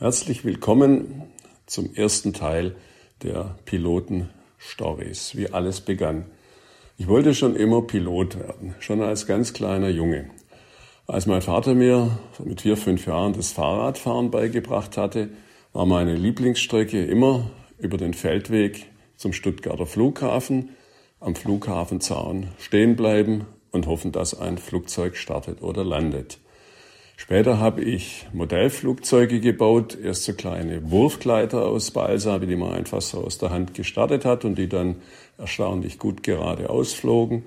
Herzlich willkommen zum ersten Teil der Piloten-Stories, wie alles begann. Ich wollte schon immer Pilot werden, schon als ganz kleiner Junge. Als mein Vater mir mit vier, fünf Jahren das Fahrradfahren beigebracht hatte, war meine Lieblingsstrecke immer über den Feldweg zum Stuttgarter Flughafen, am Flughafenzaun stehen bleiben und hoffen, dass ein Flugzeug startet oder landet. Später habe ich Modellflugzeuge gebaut, erst so kleine Wurfgleiter aus Balsa, die man einfach so aus der Hand gestartet hat und die dann erstaunlich gut geradeaus flogen.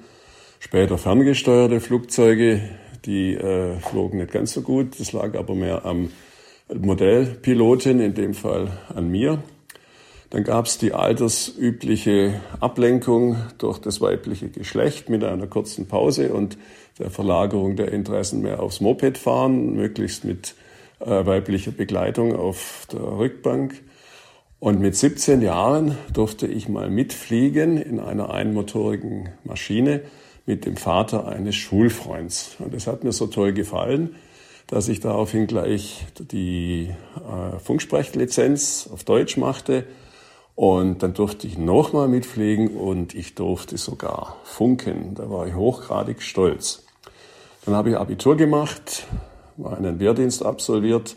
Später ferngesteuerte Flugzeuge, die äh, flogen nicht ganz so gut. Das lag aber mehr am Modellpiloten, in dem Fall an mir. Dann gab es die altersübliche Ablenkung durch das weibliche Geschlecht mit einer kurzen Pause und der Verlagerung der Interessen mehr aufs Mopedfahren, möglichst mit äh, weiblicher Begleitung auf der Rückbank. Und mit 17 Jahren durfte ich mal mitfliegen in einer einmotorigen Maschine mit dem Vater eines Schulfreunds. Und das hat mir so toll gefallen, dass ich daraufhin gleich die äh, Funksprechlizenz auf Deutsch machte und dann durfte ich nochmal mitfliegen und ich durfte sogar funken. Da war ich hochgradig stolz. Dann habe ich Abitur gemacht, war einen Wehrdienst absolviert,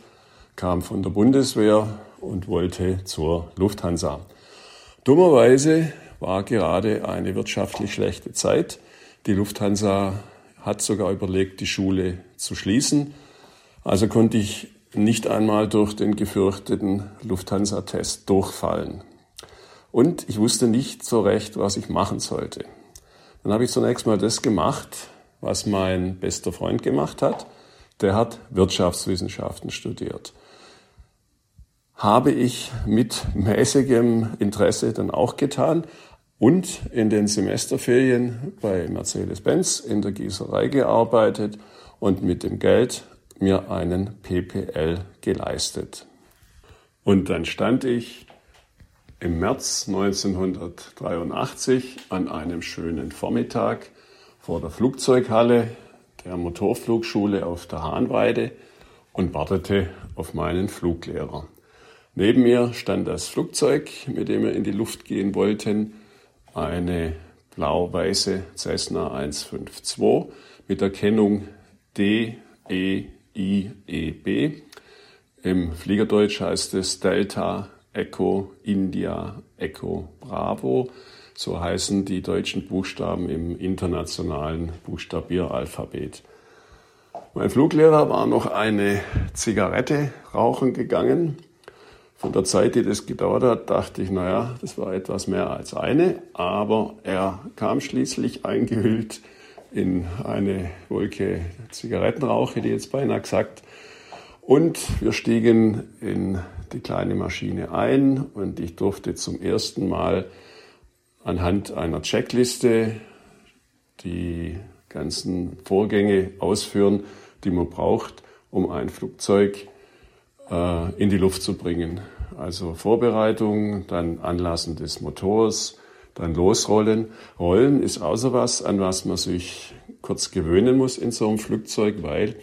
kam von der Bundeswehr und wollte zur Lufthansa. Dummerweise war gerade eine wirtschaftlich schlechte Zeit. Die Lufthansa hat sogar überlegt, die Schule zu schließen. Also konnte ich nicht einmal durch den gefürchteten Lufthansa-Test durchfallen. Und ich wusste nicht so recht, was ich machen sollte. Dann habe ich zunächst mal das gemacht, was mein bester Freund gemacht hat. Der hat Wirtschaftswissenschaften studiert. Habe ich mit mäßigem Interesse dann auch getan und in den Semesterferien bei Mercedes-Benz in der Gießerei gearbeitet und mit dem Geld mir einen PPL geleistet. Und dann stand ich im März 1983 an einem schönen Vormittag vor der Flugzeughalle der Motorflugschule auf der Hahnweide und wartete auf meinen Fluglehrer. Neben mir stand das Flugzeug, mit dem wir in die Luft gehen wollten, eine blau-weiße Cessna 152 mit der Kennung D, E, I, E, B. Im Fliegerdeutsch heißt es Delta Echo India Echo Bravo. So heißen die deutschen Buchstaben im internationalen Buchstabieralphabet. Mein Fluglehrer war noch eine Zigarette rauchen gegangen. Von der Zeit, die das gedauert hat, dachte ich, naja, das war etwas mehr als eine. Aber er kam schließlich eingehüllt in eine Wolke Zigarettenrauch, hätte ich jetzt beinahe gesagt. Und wir stiegen in die kleine Maschine ein und ich durfte zum ersten Mal anhand einer Checkliste die ganzen Vorgänge ausführen, die man braucht, um ein Flugzeug äh, in die Luft zu bringen. Also Vorbereitung, dann Anlassen des Motors, dann losrollen. Rollen ist außer was, an was man sich kurz gewöhnen muss in so einem Flugzeug, weil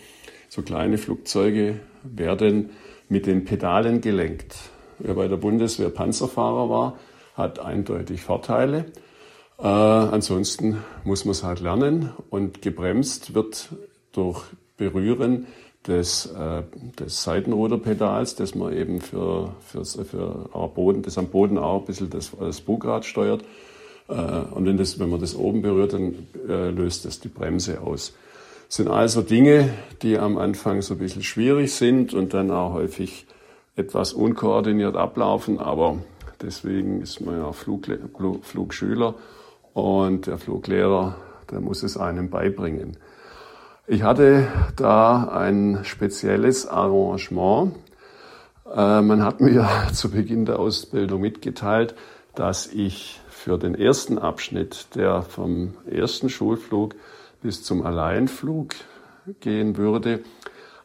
so kleine Flugzeuge werden mit den Pedalen gelenkt. Wer bei der Bundeswehr Panzerfahrer war, hat eindeutig Vorteile. Äh, ansonsten muss man es halt lernen und gebremst wird durch Berühren des, äh, des Seitenruderpedals, das man eben für, für, für Boden, das am Boden auch ein bisschen das, das Bugrad steuert. Äh, und wenn, das, wenn man das oben berührt, dann äh, löst das die Bremse aus. Das sind also Dinge, die am Anfang so ein bisschen schwierig sind und dann auch häufig etwas unkoordiniert ablaufen, aber deswegen ist man ja Flugle Flugschüler und der Fluglehrer, der muss es einem beibringen. Ich hatte da ein spezielles Arrangement. Äh, man hat mir zu Beginn der Ausbildung mitgeteilt, dass ich für den ersten Abschnitt, der vom ersten Schulflug bis zum Alleinflug gehen würde,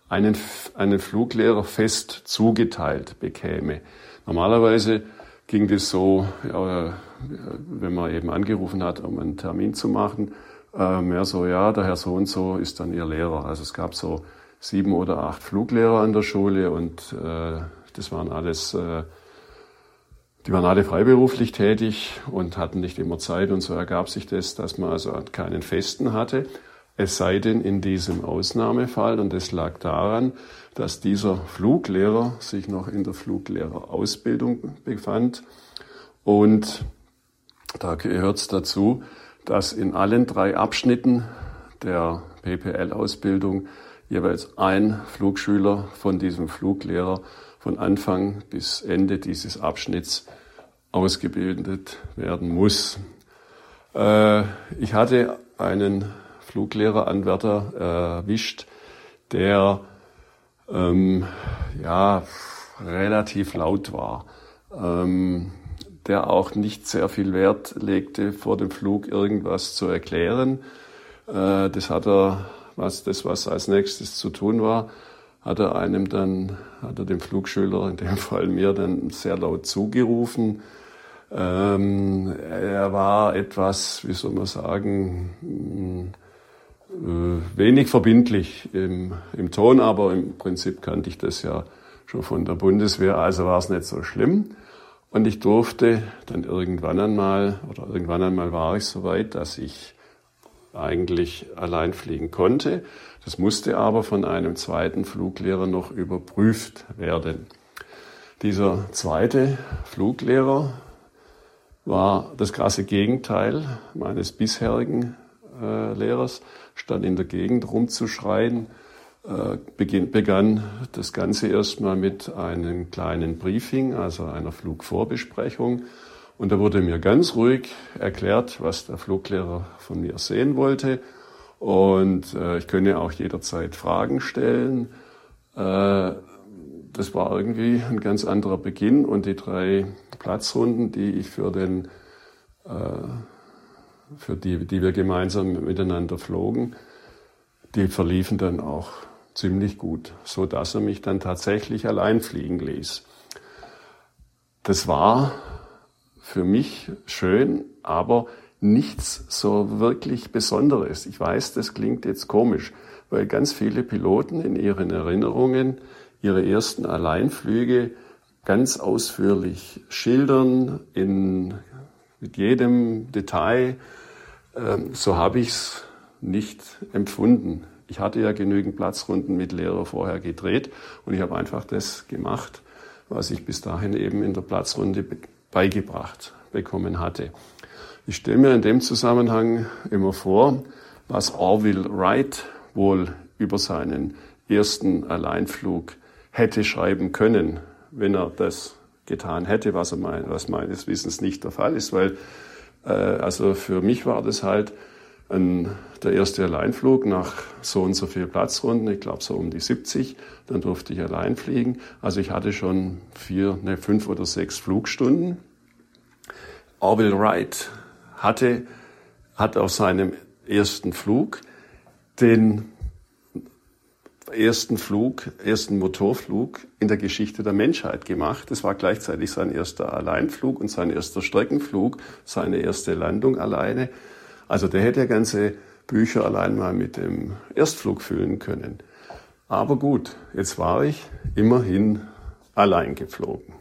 einen, einen Fluglehrer fest zugeteilt bekäme. Normalerweise ging das so, ja, wenn man eben angerufen hat, um einen Termin zu machen, äh, mehr so, ja, der Herr so und so ist dann Ihr Lehrer. Also es gab so sieben oder acht Fluglehrer an der Schule und äh, das waren alles, äh, die waren alle freiberuflich tätig und hatten nicht immer Zeit und so ergab sich das, dass man also keinen Festen hatte. Es sei denn in diesem Ausnahmefall, und das lag daran, dass dieser Fluglehrer sich noch in der Fluglehrerausbildung befand. Und da gehört es dazu, dass in allen drei Abschnitten der PPL-Ausbildung jeweils ein Flugschüler von diesem Fluglehrer von Anfang bis Ende dieses Abschnitts ausgebildet werden muss. Äh, ich hatte einen Fluglehreranwärter erwischt, der ähm, ja relativ laut war, ähm, der auch nicht sehr viel Wert legte, vor dem Flug irgendwas zu erklären. Äh, das hat er, was das was als nächstes zu tun war, hat er einem dann, hat er dem Flugschüler, in dem Fall mir, dann sehr laut zugerufen. Ähm, er war etwas, wie soll man sagen, äh, wenig verbindlich im, im Ton, aber im Prinzip kannte ich das ja schon von der Bundeswehr, also war es nicht so schlimm. Und ich durfte dann irgendwann einmal, oder irgendwann einmal war ich so weit, dass ich eigentlich allein fliegen konnte. Das musste aber von einem zweiten Fluglehrer noch überprüft werden. Dieser zweite Fluglehrer war das krasse Gegenteil meines bisherigen äh, Lehrers, stand in der Gegend rumzuschreien, äh, begann das Ganze erstmal mit einem kleinen Briefing, also einer Flugvorbesprechung. Und da wurde mir ganz ruhig erklärt, was der Fluglehrer von mir sehen wollte. Und äh, ich könne auch jederzeit Fragen stellen. Äh, das war irgendwie ein ganz anderer Beginn. Und die drei Platzrunden, die ich für den äh, für die, die wir gemeinsam miteinander flogen, die verliefen dann auch ziemlich gut, so dass er mich dann tatsächlich allein fliegen ließ. Das war für mich schön, aber nichts so wirklich Besonderes. Ich weiß, das klingt jetzt komisch, weil ganz viele Piloten in ihren Erinnerungen ihre ersten Alleinflüge ganz ausführlich schildern, in, mit jedem Detail, ähm, so habe ich es nicht empfunden. Ich hatte ja genügend Platzrunden mit Lehrer vorher gedreht und ich habe einfach das gemacht, was ich bis dahin eben in der Platzrunde beigebracht bekommen hatte. Ich stelle mir in dem Zusammenhang immer vor, was Orville Wright wohl über seinen ersten Alleinflug hätte schreiben können, wenn er das getan hätte, was, er mein, was meines Wissens nicht der Fall ist, weil äh, also für mich war das halt ein, der erste Alleinflug nach so und so viel Platzrunden, ich glaube so um die 70. Dann durfte ich allein fliegen. Also ich hatte schon vier, ne, fünf oder sechs Flugstunden. Orville Wright hatte, hat auf seinem ersten Flug den ersten Flug, ersten Motorflug in der Geschichte der Menschheit gemacht. Das war gleichzeitig sein erster Alleinflug und sein erster Streckenflug, seine erste Landung alleine. Also der hätte ganze Bücher allein mal mit dem Erstflug füllen können. Aber gut, jetzt war ich immerhin allein geflogen.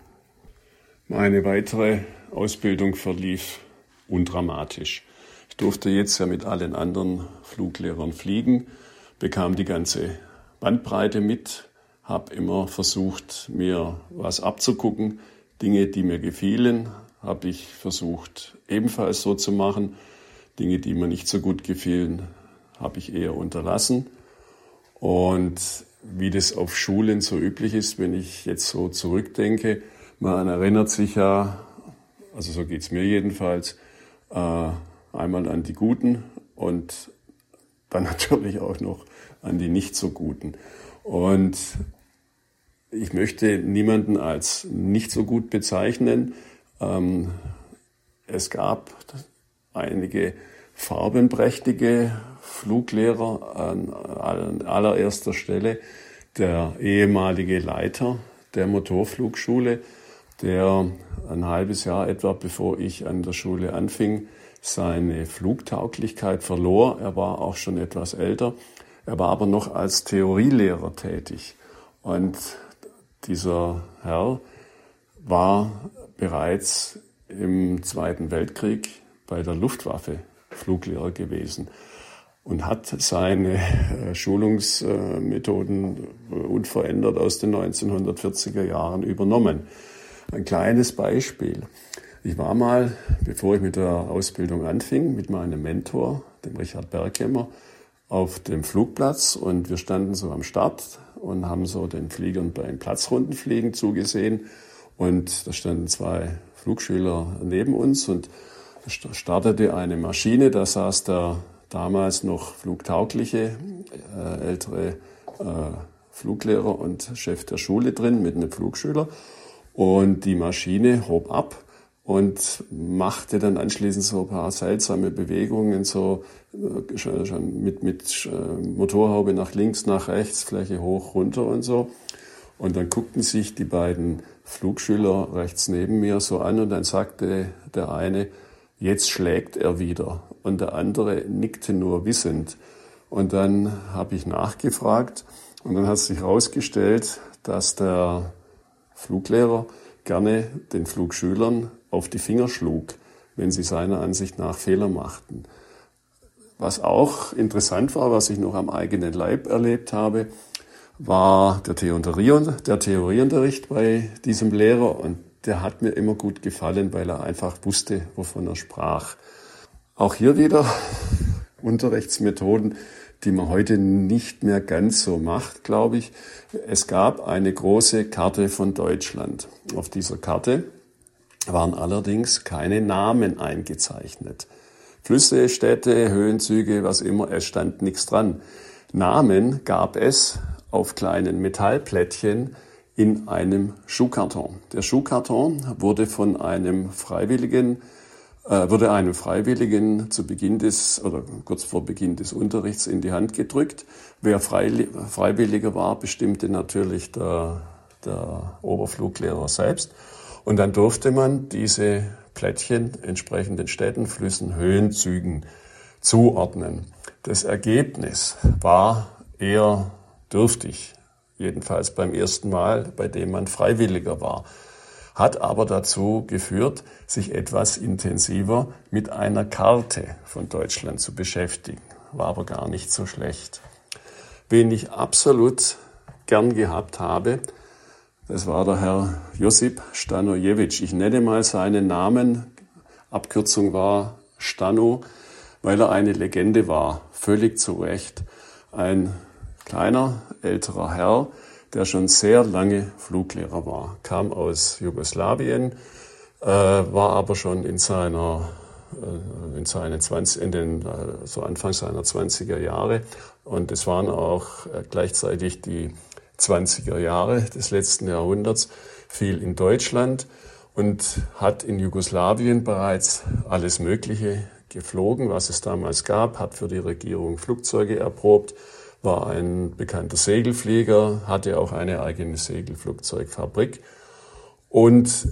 Meine weitere Ausbildung verlief undramatisch. Ich durfte jetzt ja mit allen anderen Fluglehrern fliegen, bekam die ganze Bandbreite mit, habe immer versucht, mir was abzugucken. Dinge, die mir gefielen, habe ich versucht ebenfalls so zu machen. Dinge, die mir nicht so gut gefielen, habe ich eher unterlassen. Und wie das auf Schulen so üblich ist, wenn ich jetzt so zurückdenke, man erinnert sich ja, also so geht es mir jedenfalls, äh, einmal an die Guten und dann natürlich auch noch an die nicht so guten. Und ich möchte niemanden als nicht so gut bezeichnen. Ähm, es gab einige farbenprächtige Fluglehrer an allererster Stelle. Der ehemalige Leiter der Motorflugschule, der ein halbes Jahr etwa bevor ich an der Schule anfing, seine Flugtauglichkeit verlor. Er war auch schon etwas älter. Er war aber noch als Theorielehrer tätig. Und dieser Herr war bereits im Zweiten Weltkrieg bei der Luftwaffe Fluglehrer gewesen und hat seine äh, Schulungsmethoden äh, unverändert aus den 1940er Jahren übernommen. Ein kleines Beispiel. Ich war mal, bevor ich mit der Ausbildung anfing, mit meinem Mentor, dem Richard Berghammer, auf dem Flugplatz und wir standen so am Start und haben so den Fliegern beim Platzrundenfliegen zugesehen. Und da standen zwei Flugschüler neben uns und startete eine Maschine, da saß der damals noch flugtaugliche äh, ältere äh, Fluglehrer und Chef der Schule drin mit einem Flugschüler. Und die Maschine hob ab und machte dann anschließend so ein paar seltsame Bewegungen, so äh, mit, mit äh, Motorhaube nach links, nach rechts, Fläche hoch, runter und so. Und dann guckten sich die beiden Flugschüler rechts neben mir so an und dann sagte der eine, jetzt schlägt er wieder. Und der andere nickte nur wissend. Und dann habe ich nachgefragt und dann hat sich herausgestellt, dass der Fluglehrer gerne den Flugschülern auf die Finger schlug, wenn sie seiner Ansicht nach Fehler machten. Was auch interessant war, was ich noch am eigenen Leib erlebt habe, war der, Theorieunterricht bei diesem Lehrer und der hat mir immer gut gefallen, weil er einfach wusste, wovon er sprach. Auch hier wieder Unterrichtsmethoden, die man heute nicht mehr ganz so macht, glaube ich. Es gab eine große Karte von Deutschland. Auf dieser Karte waren allerdings keine Namen eingezeichnet. Flüsse, Städte, Höhenzüge, was immer, es stand nichts dran. Namen gab es auf kleinen Metallplättchen in einem Schuhkarton. Der Schuhkarton wurde von einem Freiwilligen äh, wurde einem Freiwilligen zu Beginn des oder kurz vor Beginn des Unterrichts in die Hand gedrückt. Wer Freiwilliger war, bestimmte natürlich der, der Oberfluglehrer selbst. Und dann durfte man diese Plättchen entsprechenden Städten, Flüssen, Höhenzügen zuordnen. Das Ergebnis war eher dürftig, jedenfalls beim ersten Mal, bei dem man Freiwilliger war, hat aber dazu geführt, sich etwas intensiver mit einer Karte von Deutschland zu beschäftigen. War aber gar nicht so schlecht. Wen ich absolut gern gehabt habe, das war der Herr Josip Stanojewitsch. Ich nenne mal seinen Namen. Abkürzung war Stano, weil er eine Legende war. Völlig zu Recht. Ein kleiner, älterer Herr, der schon sehr lange Fluglehrer war. Kam aus Jugoslawien, äh, war aber schon in seiner äh, in seinen 20, in den, äh, so Anfang seiner 20er Jahre. Und es waren auch äh, gleichzeitig die 20er Jahre des letzten Jahrhunderts, viel in Deutschland und hat in Jugoslawien bereits alles Mögliche geflogen, was es damals gab, hat für die Regierung Flugzeuge erprobt, war ein bekannter Segelflieger, hatte auch eine eigene Segelflugzeugfabrik und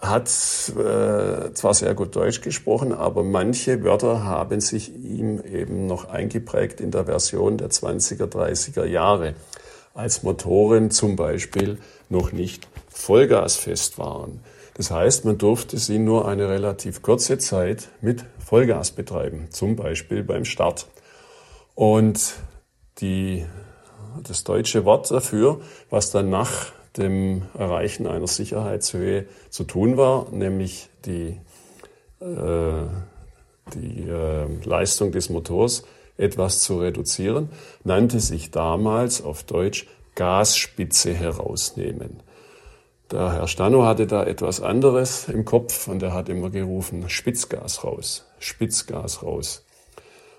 hat äh, zwar sehr gut Deutsch gesprochen, aber manche Wörter haben sich ihm eben noch eingeprägt in der Version der 20er, 30er Jahre als Motoren zum Beispiel noch nicht vollgasfest waren. Das heißt, man durfte sie nur eine relativ kurze Zeit mit Vollgas betreiben, zum Beispiel beim Start. Und die, das deutsche Wort dafür, was dann nach dem Erreichen einer Sicherheitshöhe zu tun war, nämlich die, äh, die äh, Leistung des Motors etwas zu reduzieren, nannte sich damals auf Deutsch Gasspitze herausnehmen. Der Herr Stano hatte da etwas anderes im Kopf und er hat immer gerufen, Spitzgas raus, Spitzgas raus.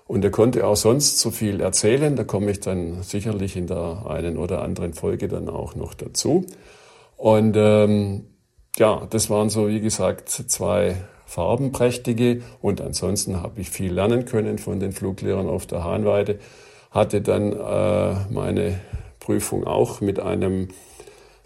Und er konnte auch sonst so viel erzählen, da komme ich dann sicherlich in der einen oder anderen Folge dann auch noch dazu. Und ähm, ja, das waren so, wie gesagt, zwei farbenprächtige und ansonsten habe ich viel lernen können von den Fluglehrern auf der Hahnweide. Hatte dann äh, meine Prüfung auch mit einem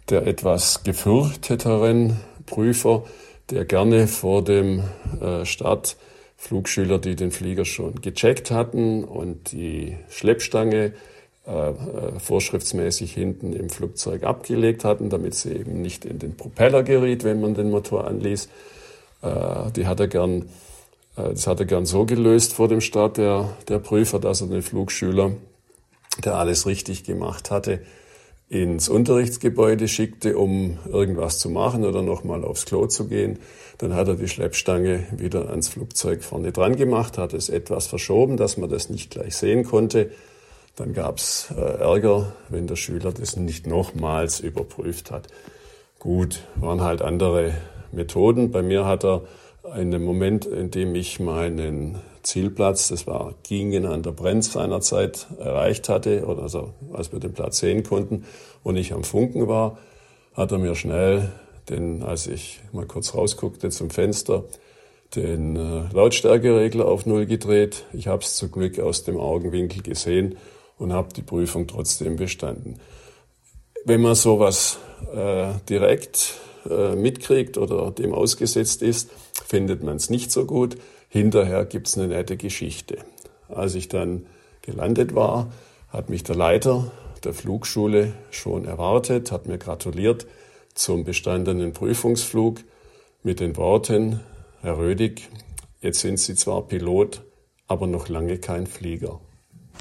der etwas gefürchteteren Prüfer, der gerne vor dem äh, Start Flugschüler, die den Flieger schon gecheckt hatten und die Schleppstange äh, äh, vorschriftsmäßig hinten im Flugzeug abgelegt hatten, damit sie eben nicht in den Propeller geriet, wenn man den Motor anließ. Äh, die hat er gern, äh, das hat er gern so gelöst vor dem Start der, der Prüfer, dass er den Flugschüler, der alles richtig gemacht hatte, ins Unterrichtsgebäude schickte, um irgendwas zu machen oder nochmal aufs Klo zu gehen. Dann hat er die Schleppstange wieder ans Flugzeug vorne dran gemacht, hat es etwas verschoben, dass man das nicht gleich sehen konnte. Dann gab es äh, Ärger, wenn der Schüler das nicht nochmals überprüft hat. Gut, waren halt andere Methoden. Bei mir hat er in dem Moment, in dem ich meinen Zielplatz, das war Gingen an der Brenz seinerzeit, erreicht hatte, oder also als wir den Platz sehen konnten und ich am Funken war, hat er mir schnell, den, als ich mal kurz rausguckte zum Fenster, den äh, Lautstärkeregler auf Null gedreht. Ich habe es zum Glück aus dem Augenwinkel gesehen und habe die Prüfung trotzdem bestanden. Wenn man sowas äh, direkt äh, mitkriegt oder dem ausgesetzt ist, findet man es nicht so gut. Hinterher gibt es eine nette Geschichte. Als ich dann gelandet war, hat mich der Leiter der Flugschule schon erwartet, hat mir gratuliert zum bestandenen Prüfungsflug mit den Worten, Herr Rödig, jetzt sind Sie zwar Pilot, aber noch lange kein Flieger.